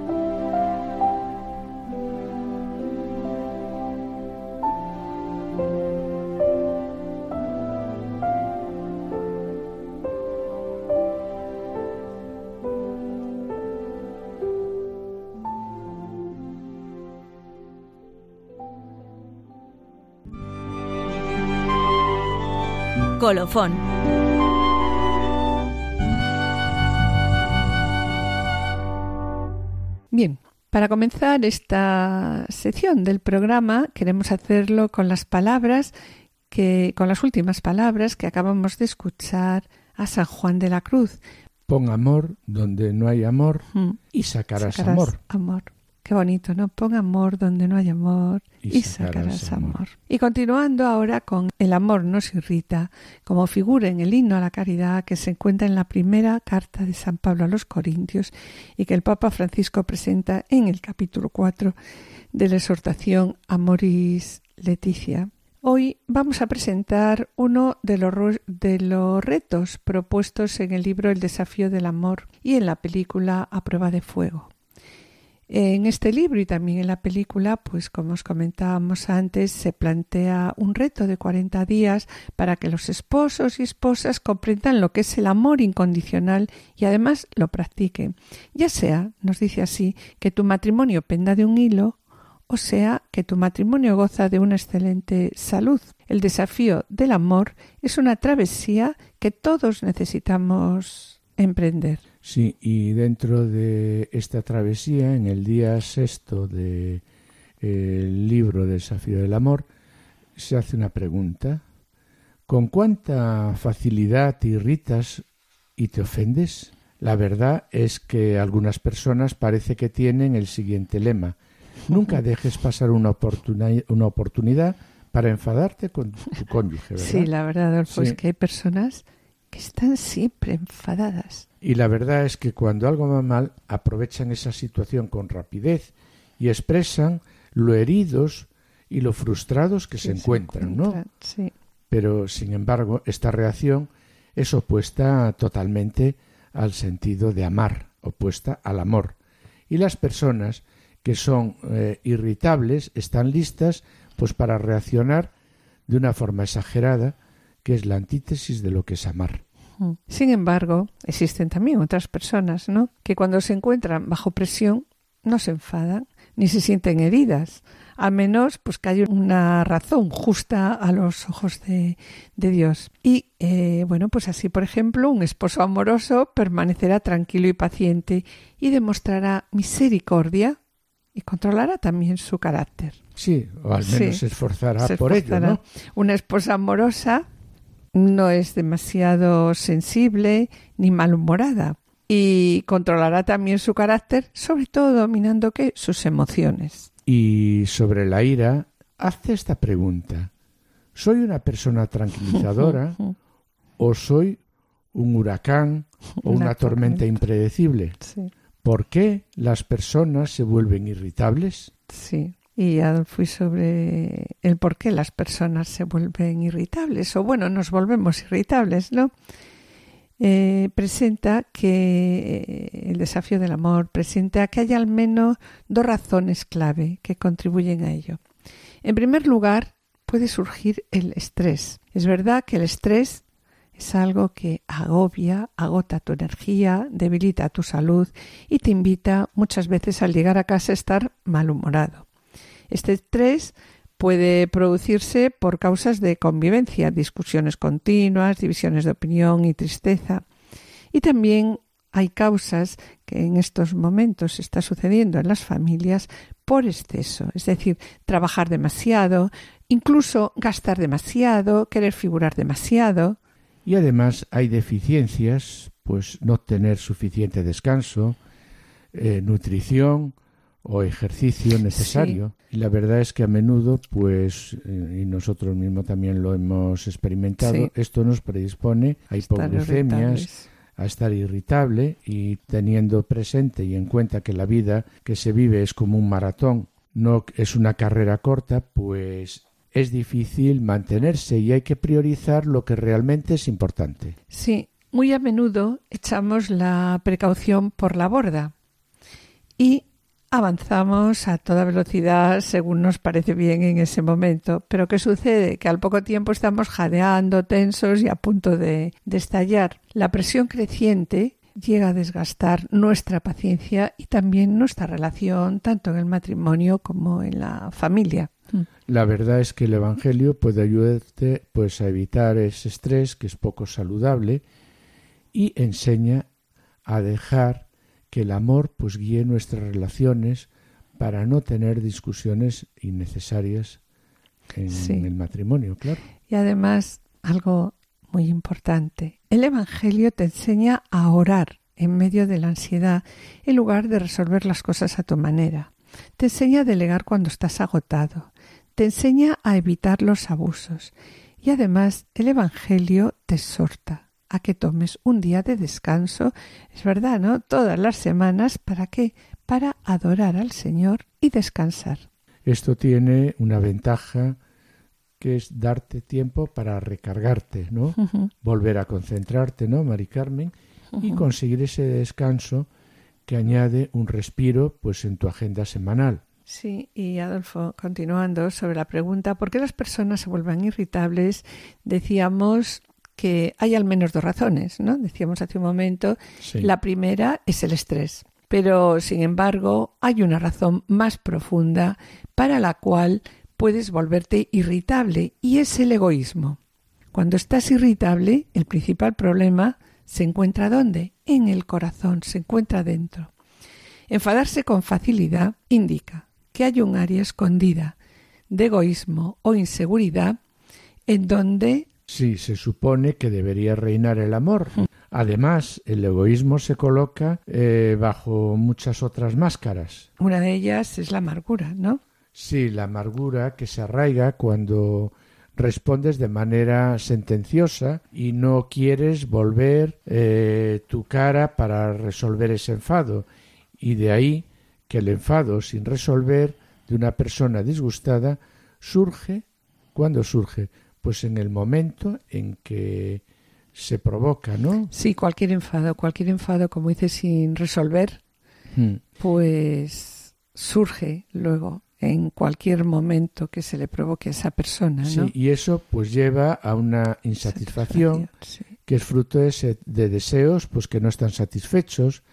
Speaker 6: Colofón.
Speaker 2: Bien, para comenzar esta sección del programa queremos hacerlo con las palabras que con las últimas palabras que acabamos de escuchar a San Juan de la Cruz,
Speaker 1: Pon amor donde no hay amor
Speaker 2: Mm.
Speaker 1: y sacarás,
Speaker 2: Sacarás
Speaker 1: amor.
Speaker 2: amor. Qué bonito, ¿no? Pon amor donde no hay amor
Speaker 1: Y
Speaker 2: y,
Speaker 1: sacarás
Speaker 2: sacarás
Speaker 1: amor.
Speaker 2: amor. Y continuando ahora con El amor nos irrita, como figura en el himno a la caridad que se encuentra en la primera carta de San Pablo a los Corintios y que el Papa Francisco presenta en el capítulo 4 de la exhortación Amoris Leticia. Hoy vamos a presentar uno de los, de los retos propuestos en el libro El desafío del amor y en la película A prueba de fuego. En este libro y también en la película, pues como os comentábamos antes, se plantea un reto de 40 días para que los esposos y esposas comprendan lo que es el amor incondicional y además lo practiquen. Ya sea, nos dice así, que tu matrimonio penda de un hilo o sea que tu matrimonio goza de una excelente salud. El desafío del amor es una travesía que todos necesitamos emprender.
Speaker 1: Sí, y dentro de esta travesía, en el día sexto del libro Desafío del Amor, se hace una pregunta. ¿Con cuánta facilidad te irritas y te ofendes? La verdad es que algunas personas parece que tienen el siguiente lema. Nunca dejes pasar una, oportunidad para enfadarte con tu cónyuge, ¿verdad?
Speaker 2: Sí, la verdad, Adolfo,
Speaker 1: Sí.
Speaker 2: es que hay personas están siempre enfadadas.
Speaker 1: Y la verdad es que cuando algo va mal, aprovechan esa situación con rapidez y expresan lo heridos y lo frustrados que se encuentran, ¿no?
Speaker 2: Sí,
Speaker 1: Pero, sin embargo, esta reacción es opuesta totalmente al sentido de amar, opuesta al amor. Y las personas que son eh, irritables están listas pues para reaccionar de una forma exagerada, que es la antítesis de lo que es amar.
Speaker 2: Sin embargo, existen también otras personas, ¿no? Que cuando se encuentran bajo presión no se enfadan ni se sienten heridas, a menos pues que haya una razón justa a los ojos de, de Dios. Y eh, bueno, pues así, por ejemplo, un esposo amoroso permanecerá tranquilo y paciente y demostrará misericordia y controlará también su carácter.
Speaker 1: Sí, o al
Speaker 2: Sí,
Speaker 1: menos se esforzará
Speaker 2: se
Speaker 1: por ello,
Speaker 2: esforzará.
Speaker 1: ¿no?
Speaker 2: Una esposa amorosa no es demasiado sensible ni malhumorada y controlará también su carácter, sobre todo dominando ¿qué? sus emociones.
Speaker 1: Y sobre la ira, hazte esta pregunta. ¿Soy una persona tranquilizadora o soy un huracán o
Speaker 2: Una
Speaker 1: una, tormenta
Speaker 2: tormenta.
Speaker 1: impredecible?
Speaker 2: Sí,
Speaker 1: ¿Por qué las personas se vuelven irritables?
Speaker 2: sí. Y ya fui sobre el por qué las personas se vuelven irritables, o bueno, nos volvemos irritables, ¿no? Eh, presenta que eh, el desafío del amor presenta que hay al menos dos razones clave que contribuyen a ello. En primer lugar, puede surgir el estrés. Es verdad que el estrés es algo que agobia, agota tu energía, debilita tu salud y te invita muchas veces al llegar a casa a estar malhumorado. Este estrés puede producirse por causas de convivencia, discusiones continuas, divisiones de opinión y tristeza. Y también hay causas que en estos momentos está sucediendo en las familias por exceso, es decir, trabajar demasiado, incluso gastar demasiado, querer figurar demasiado.
Speaker 1: Y además hay deficiencias, pues no tener suficiente descanso, eh, nutrición o ejercicio necesario. Y la verdad es que a menudo, pues, eh, y nosotros mismos también lo hemos experimentado,
Speaker 2: Sí.
Speaker 1: esto nos predispone a hipoglucemias, a estar irritable y teniendo presente y en cuenta que la vida que se vive es como un maratón, no es una carrera corta, pues es difícil mantenerse y hay que priorizar lo que realmente es importante.
Speaker 2: Sí, muy a menudo echamos la precaución por la borda y avanzamos a toda velocidad según nos parece bien en ese momento. Pero ¿qué sucede? Que al poco tiempo estamos jadeando, tensos y a punto de, de estallar. La presión creciente llega a desgastar nuestra paciencia y también nuestra relación, tanto en el matrimonio como en la familia.
Speaker 1: La verdad es que el Evangelio puede ayudarte pues a evitar ese estrés que es poco saludable y enseña a dejar que el amor pues guíe nuestras relaciones para no tener discusiones innecesarias en
Speaker 2: Sí.
Speaker 1: el matrimonio, claro.
Speaker 2: Y además, algo muy importante. El Evangelio te enseña a orar en medio de la ansiedad en lugar de resolver las cosas a tu manera. Te enseña a delegar cuando estás agotado. Te enseña a evitar los abusos. Y además el Evangelio te exhorta a que tomes un día de descanso, es verdad, ¿no? Todas las semanas, ¿para qué? Para adorar al Señor y descansar.
Speaker 1: Esto tiene una ventaja que es darte tiempo para recargarte, ¿no? Volver a concentrarte, ¿no, Mari Carmen? Y conseguir ese descanso que añade un respiro pues en tu agenda semanal.
Speaker 2: Sí, y Adolfo, continuando sobre la pregunta, ¿por qué las personas se vuelven irritables? Decíamos que hay al menos dos razones, ¿no? Decíamos hace un momento,
Speaker 1: Sí.
Speaker 2: la primera es el estrés, pero sin embargo hay una razón más profunda para la cual puedes volverte irritable y es el egoísmo. Cuando estás irritable, el principal problema se encuentra ¿dónde? En el corazón, se encuentra dentro. Enfadarse con facilidad indica que hay un área escondida de egoísmo o inseguridad en donde
Speaker 1: Sí, se supone que debería reinar el amor. Además, el egoísmo se coloca eh, bajo muchas otras máscaras.
Speaker 2: una de ellas es la amargura, ¿no?
Speaker 1: Sí, la amargura que se arraiga cuando respondes de manera sentenciosa y no quieres volver eh, tu cara para resolver ese enfado. Y de ahí que el enfado sin resolver de una persona disgustada surge cuando surge, pues en el momento en que se provoca, ¿no?
Speaker 2: Sí, cualquier enfado, cualquier enfado, como dices, sin resolver,
Speaker 1: Hmm.
Speaker 2: pues surge luego en cualquier momento que se le provoque a esa persona, ¿no?
Speaker 1: Sí, y eso pues lleva a una insatisfacción
Speaker 2: Sí.
Speaker 1: que es fruto de, ese- de deseos pues que no están satisfechos,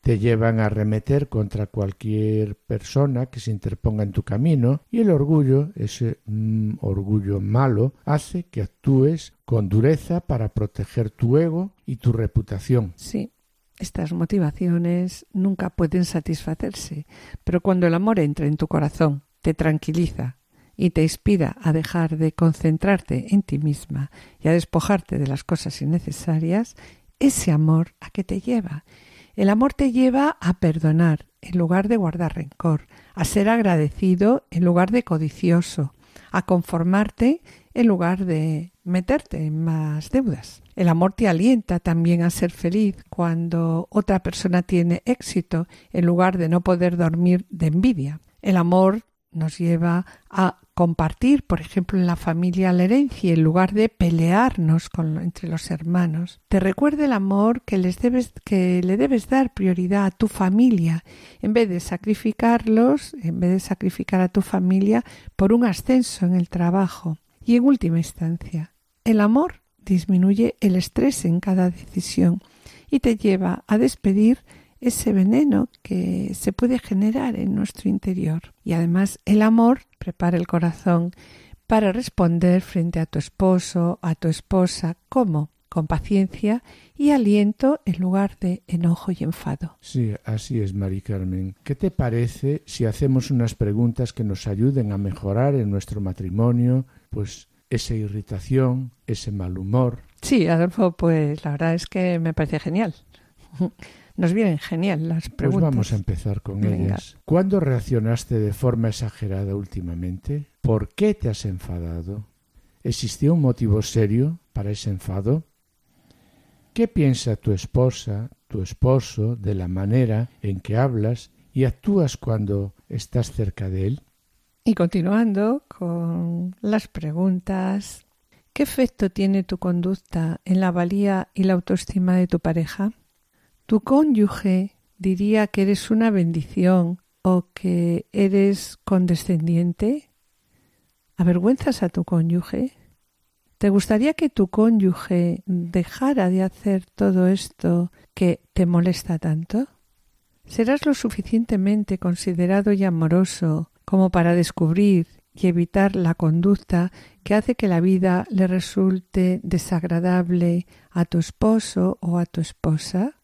Speaker 1: te llevan a arremeter contra cualquier persona que se interponga en tu camino y el orgullo, ese mm, orgullo malo, hace que actúes con dureza para proteger tu ego y tu reputación.
Speaker 2: Sí, estas motivaciones nunca pueden satisfacerse, pero cuando el amor entra en tu corazón, te tranquiliza y te inspira a dejar de concentrarte en ti misma y a despojarte de las cosas innecesarias, ese amor a qué te lleva. El amor te lleva a perdonar en lugar de guardar rencor, a ser agradecido en lugar de codicioso, a conformarte en lugar de meterte en más deudas. El amor te alienta también a ser feliz cuando otra persona tiene éxito en lugar de no poder dormir de envidia. El amor nos lleva a compartir, por ejemplo, en la familia la herencia en lugar de pelearnos entre los hermanos. Te recuerda el amor que les debes que le debes dar prioridad a tu familia en vez de sacrificarlos, en vez de sacrificar a tu familia por un ascenso en el trabajo. Y en última instancia, el amor disminuye el estrés en cada decisión y te lleva a despedir ese veneno que se puede generar en nuestro interior. Y además el amor prepara el corazón para responder frente a tu esposo, a tu esposa, ¿cómo? Con paciencia y aliento en lugar de enojo y enfado.
Speaker 1: Sí, así es, Mari Carmen. ¿Qué te parece si hacemos unas preguntas que nos ayuden a mejorar en nuestro matrimonio, pues esa irritación, ese mal humor?
Speaker 2: Sí, Adolfo, pues la verdad es que me parece genial. Nos vienen genial las
Speaker 1: Pues
Speaker 2: preguntas.
Speaker 1: vamos a empezar con
Speaker 2: Venga.
Speaker 1: ellas. ¿Cuándo reaccionaste de forma exagerada últimamente? ¿Por qué te has enfadado? ¿Existió un motivo serio para ese enfado? ¿Qué piensa tu esposa, tu esposo, de la manera en que hablas y actúas cuando estás cerca de él?
Speaker 2: Y continuando con las preguntas, ¿qué efecto tiene tu conducta en la valía y la autoestima de tu pareja? ¿Tu cónyuge diría que eres una bendición o que eres condescendiente? ¿Avergüenzas a tu cónyuge? ¿Te gustaría que tu cónyuge dejara de hacer todo esto que te molesta tanto? ¿Serás lo suficientemente considerado y amoroso como para descubrir y evitar la conducta que hace que la vida le resulte desagradable a tu esposo o a tu esposa?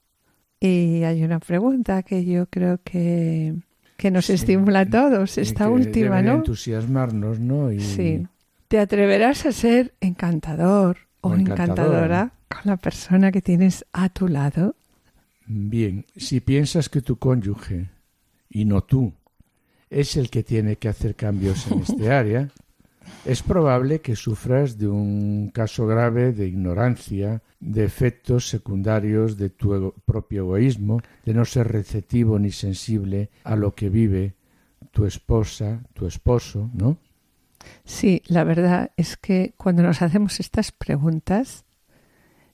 Speaker 2: Y hay una pregunta que yo creo que, que nos
Speaker 1: Sí,
Speaker 2: estimula a todos, esta
Speaker 1: que
Speaker 2: última, ¿no?
Speaker 1: entusiasmarnos, ¿no? Y
Speaker 2: Sí. ¿Te atreverás a ser encantador o, encantadora con la persona que tienes a tu lado.
Speaker 1: Bien, si piensas que tu cónyuge, y no tú, es el que tiene que hacer cambios en este área, es probable que sufras de un caso grave de ignorancia, de efectos secundarios de tu propio egoísmo, de no ser receptivo ni sensible a lo que vive tu esposa, tu esposo, ¿no?
Speaker 2: Sí, la verdad es que cuando nos hacemos estas preguntas,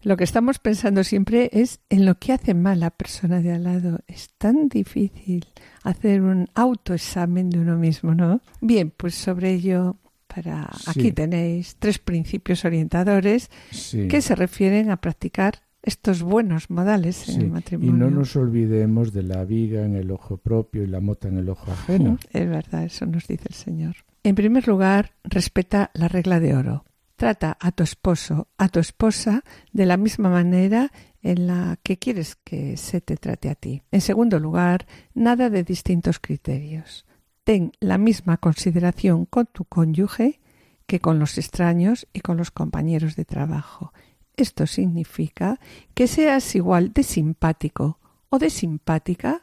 Speaker 2: lo que estamos pensando siempre es en lo que hace mal la persona de al lado. Es tan difícil hacer un autoexamen de uno mismo, ¿no? Bien, pues sobre ello, para
Speaker 1: Sí.
Speaker 2: aquí tenéis tres principios orientadores
Speaker 1: Sí.
Speaker 2: que se refieren a practicar estos buenos modales en
Speaker 1: Sí,
Speaker 2: el
Speaker 1: Y
Speaker 2: matrimonio.
Speaker 1: no nos olvidemos de la viga en el ojo propio y la mota en el ojo ajeno.
Speaker 2: Es verdad, eso nos dice el Señor. En primer lugar, respeta la regla de oro. Trata a tu esposo, a tu esposa, de la misma manera en la que quieres que se te trate a ti. En segundo lugar, nada de distintos criterios. Ten la misma consideración con tu cónyuge que con los extraños y con los compañeros de trabajo. Esto significa que seas igual de simpático o de simpática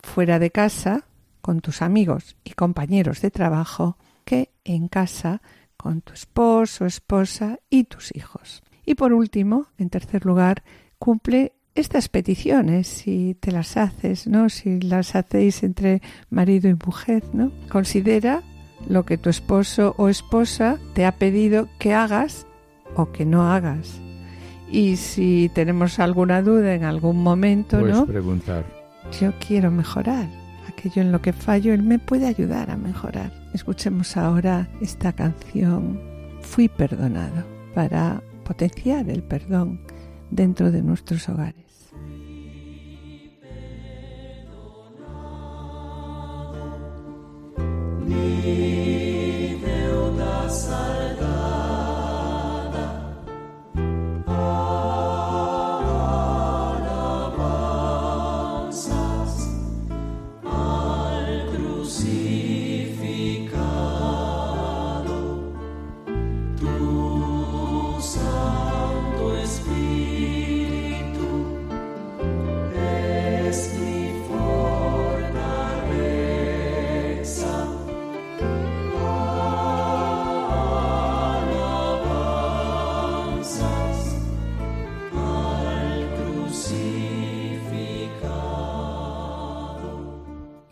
Speaker 2: fuera de casa con tus amigos y compañeros de trabajo que en casa con tu esposo, esposa y tus hijos. Y por último, en tercer lugar, cumple estas peticiones si te las haces, ¿no? Si las hacéis entre marido y mujer, ¿no? Considera lo que tu esposo o esposa te ha pedido que hagas o que no hagas. Y si tenemos alguna duda en algún momento,
Speaker 1: Puedes
Speaker 2: ¿no?
Speaker 1: preguntar.
Speaker 2: yo quiero mejorar. Aquello en lo que fallo, Él me puede ayudar a mejorar. Escuchemos ahora esta canción, Fui perdonado, para potenciar el perdón dentro de nuestros hogares.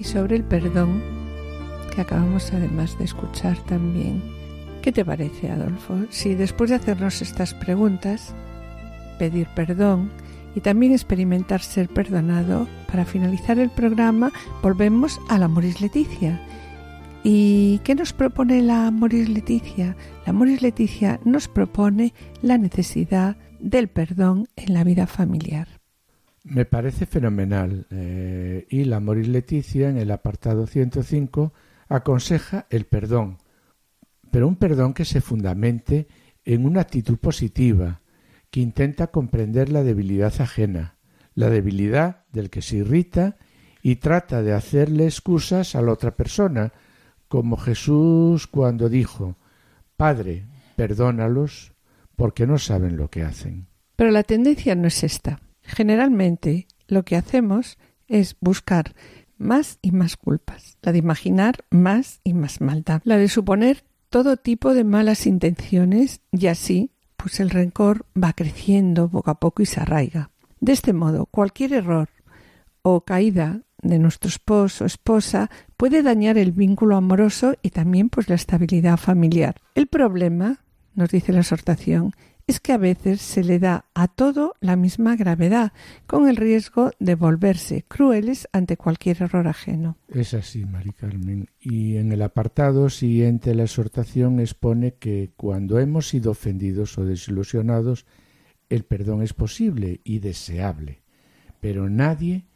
Speaker 2: Sobre el perdón, que acabamos además de escuchar también, ¿qué te parece, Adolfo? Si después de hacernos estas preguntas, pedir perdón y también experimentar ser perdonado, para finalizar el programa volvemos a la Moris Leticia. ¿Y qué nos propone la Moris Leticia? La Moris Leticia nos propone la necesidad del perdón en la vida familiar.
Speaker 1: Me parece fenomenal. eh, y la Moris Leticia, en el apartado 105, aconseja el perdón, pero un perdón que se fundamente en una actitud positiva, que intenta comprender la debilidad ajena, la debilidad del que se irrita y trata de hacerle excusas a la otra persona, como Jesús cuando dijo, Padre, perdónalos porque no saben lo que hacen.
Speaker 2: Pero la tendencia no es esta. Generalmente lo que hacemos es buscar más y más culpas, la de imaginar más y más maldad, la de suponer todo tipo de malas intenciones y así pues el rencor va creciendo poco a poco y se arraiga. De este modo, cualquier error o caída de nuestro esposo o esposa puede dañar el vínculo amoroso y también pues la estabilidad familiar. El problema, nos dice la exhortación, es que a veces se le da a todo la misma gravedad, con el riesgo de volverse crueles ante cualquier error ajeno.
Speaker 1: Es así, Mari Carmen. Y en el apartado siguiente la exhortación expone que cuando hemos sido ofendidos o desilusionados, el perdón es posible y deseable. Pero nadie,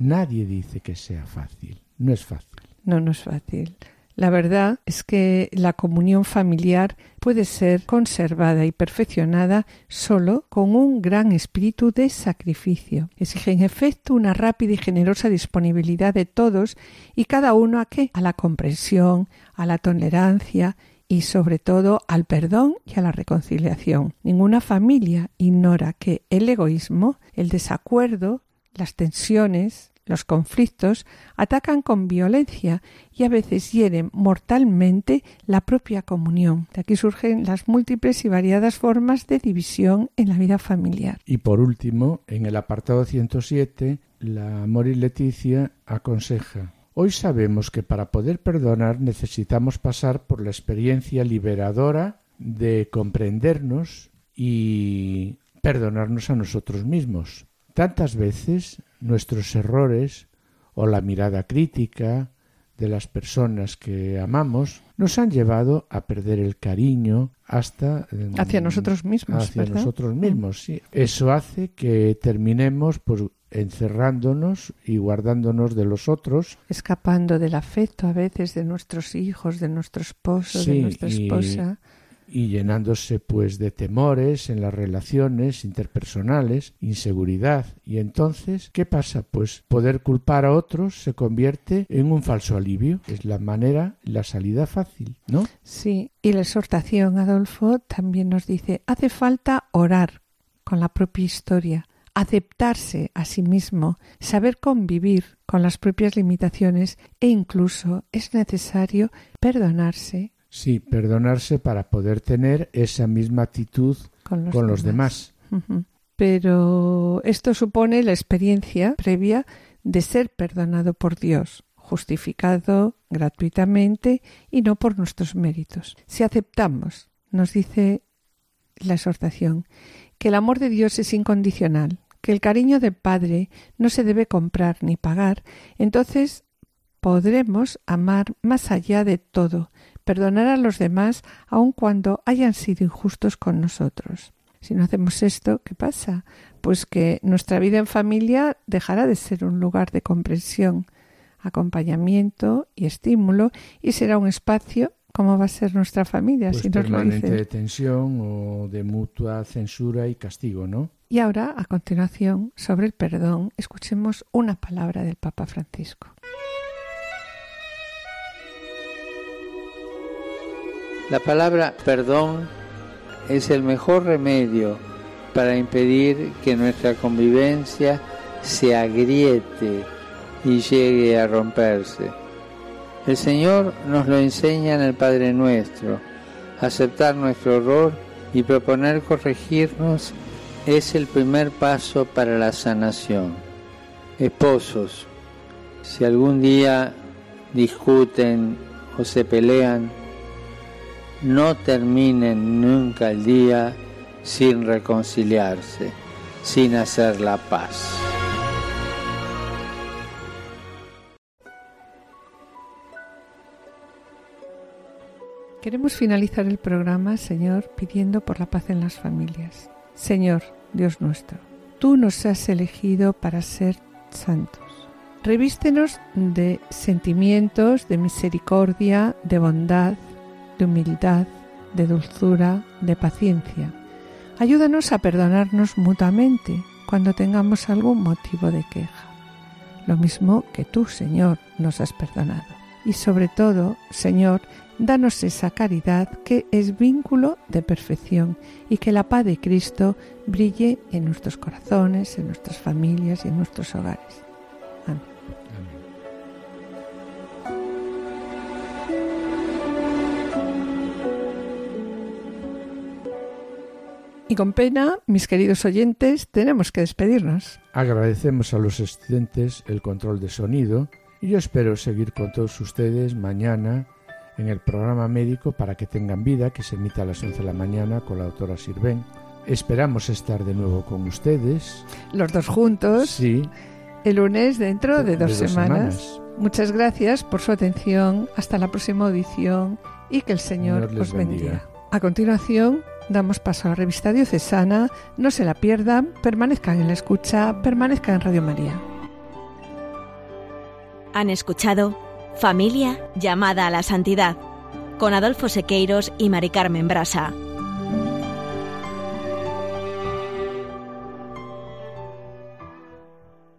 Speaker 1: nadie dice que sea fácil. No es fácil.
Speaker 2: No, no es fácil. La verdad es que la comunión familiar puede ser conservada y perfeccionada solo con un gran espíritu de sacrificio. Exige en efecto una rápida y generosa disponibilidad de todos y cada uno a qué? A la comprensión, a la tolerancia y sobre todo al perdón y a la reconciliación. Ninguna familia ignora que el egoísmo, el desacuerdo, las tensiones, los conflictos atacan con violencia y a veces hieren mortalmente la propia comunión. De aquí surgen las múltiples y variadas formas de división en la vida familiar.
Speaker 1: Y por último, en el apartado 107, la Mori Leticia aconseja Hoy sabemos que para poder perdonar necesitamos pasar por la experiencia liberadora de comprendernos y perdonarnos a nosotros mismos. Tantas veces nuestros errores o la mirada crítica de las personas que amamos nos han llevado a perder el cariño hasta
Speaker 2: hacia nosotros mismos
Speaker 1: hacia nosotros mismos sí. Eso hace que terminemos por encerrándonos y guardándonos de los otros.
Speaker 2: Escapando del afecto a veces de nuestros hijos de nuestro esposo de nuestra esposa
Speaker 1: y llenándose pues de temores en las relaciones interpersonales, inseguridad. Y entonces, ¿qué pasa? Pues poder culpar a otros se convierte en un falso alivio. Es la manera, la salida fácil, ¿no?
Speaker 2: Sí, y la exhortación, Adolfo, también nos dice, hace falta orar con la propia historia, aceptarse a sí mismo, saber convivir con las propias limitaciones e incluso es necesario perdonarse
Speaker 1: Sí, perdonarse para poder tener esa misma actitud con los, demás.
Speaker 2: Pero esto supone la experiencia previa de ser perdonado por Dios, justificado gratuitamente y no por nuestros méritos. Si aceptamos, nos dice la exhortación, que el amor de Dios es incondicional, que el cariño del Padre no se debe comprar ni pagar, entonces podremos amar más allá de todo, perdonar a los demás aun cuando hayan sido injustos con nosotros. Si no hacemos esto, ¿qué pasa? Pues que nuestra vida en familia dejará de ser un lugar de comprensión, acompañamiento y estímulo y será un espacio como va a ser nuestra familia
Speaker 1: pues
Speaker 2: si nos
Speaker 1: permanente de tensión o de mutua censura y castigo, ¿no?
Speaker 2: Y ahora, a continuación, sobre el perdón, escuchemos una palabra del Papa Francisco.
Speaker 9: La palabra perdón es el mejor remedio para impedir que nuestra convivencia se agriete y llegue a romperse. El Señor nos lo enseña en el Padre Nuestro. Aceptar nuestro error y proponer corregirnos es el primer paso para la sanación. Esposos, si algún día discuten o se pelean, no terminen nunca el día sin reconciliarse, sin hacer la paz.
Speaker 2: Queremos finalizar el programa, Señor, pidiendo por la paz en las familias. Señor, Dios nuestro, tú nos has elegido para ser santos. Revístenos de sentimientos de misericordia, de bondad, de humildad, de dulzura, de paciencia. Ayúdanos a perdonarnos mutuamente cuando tengamos algún motivo de queja, lo mismo que tú, Señor, nos has perdonado. Y sobre todo, Señor, danos esa caridad que es vínculo de perfección y que la paz de Cristo brille en nuestros corazones, en nuestras familias y en nuestros hogares. Y con pena, mis queridos oyentes, tenemos que despedirnos.
Speaker 1: Agradecemos a los estudiantes el control de sonido y yo espero seguir con todos ustedes mañana en el programa médico para que tengan vida que se emite a las 11 de la mañana con la doctora Sirven. Esperamos estar de nuevo con ustedes.
Speaker 2: Los dos juntos.
Speaker 1: Sí.
Speaker 2: El lunes dentro de, dos, semanas. Muchas gracias por su atención. Hasta la próxima audición y que el Señor, os bendiga. A continuación, Damos paso a la revista diocesana, no se la pierdan, permanezcan en la escucha, permanezcan en Radio María.
Speaker 6: Han escuchado Familia llamada a la santidad con Adolfo Sequeiros y Mari Carmen Brasa.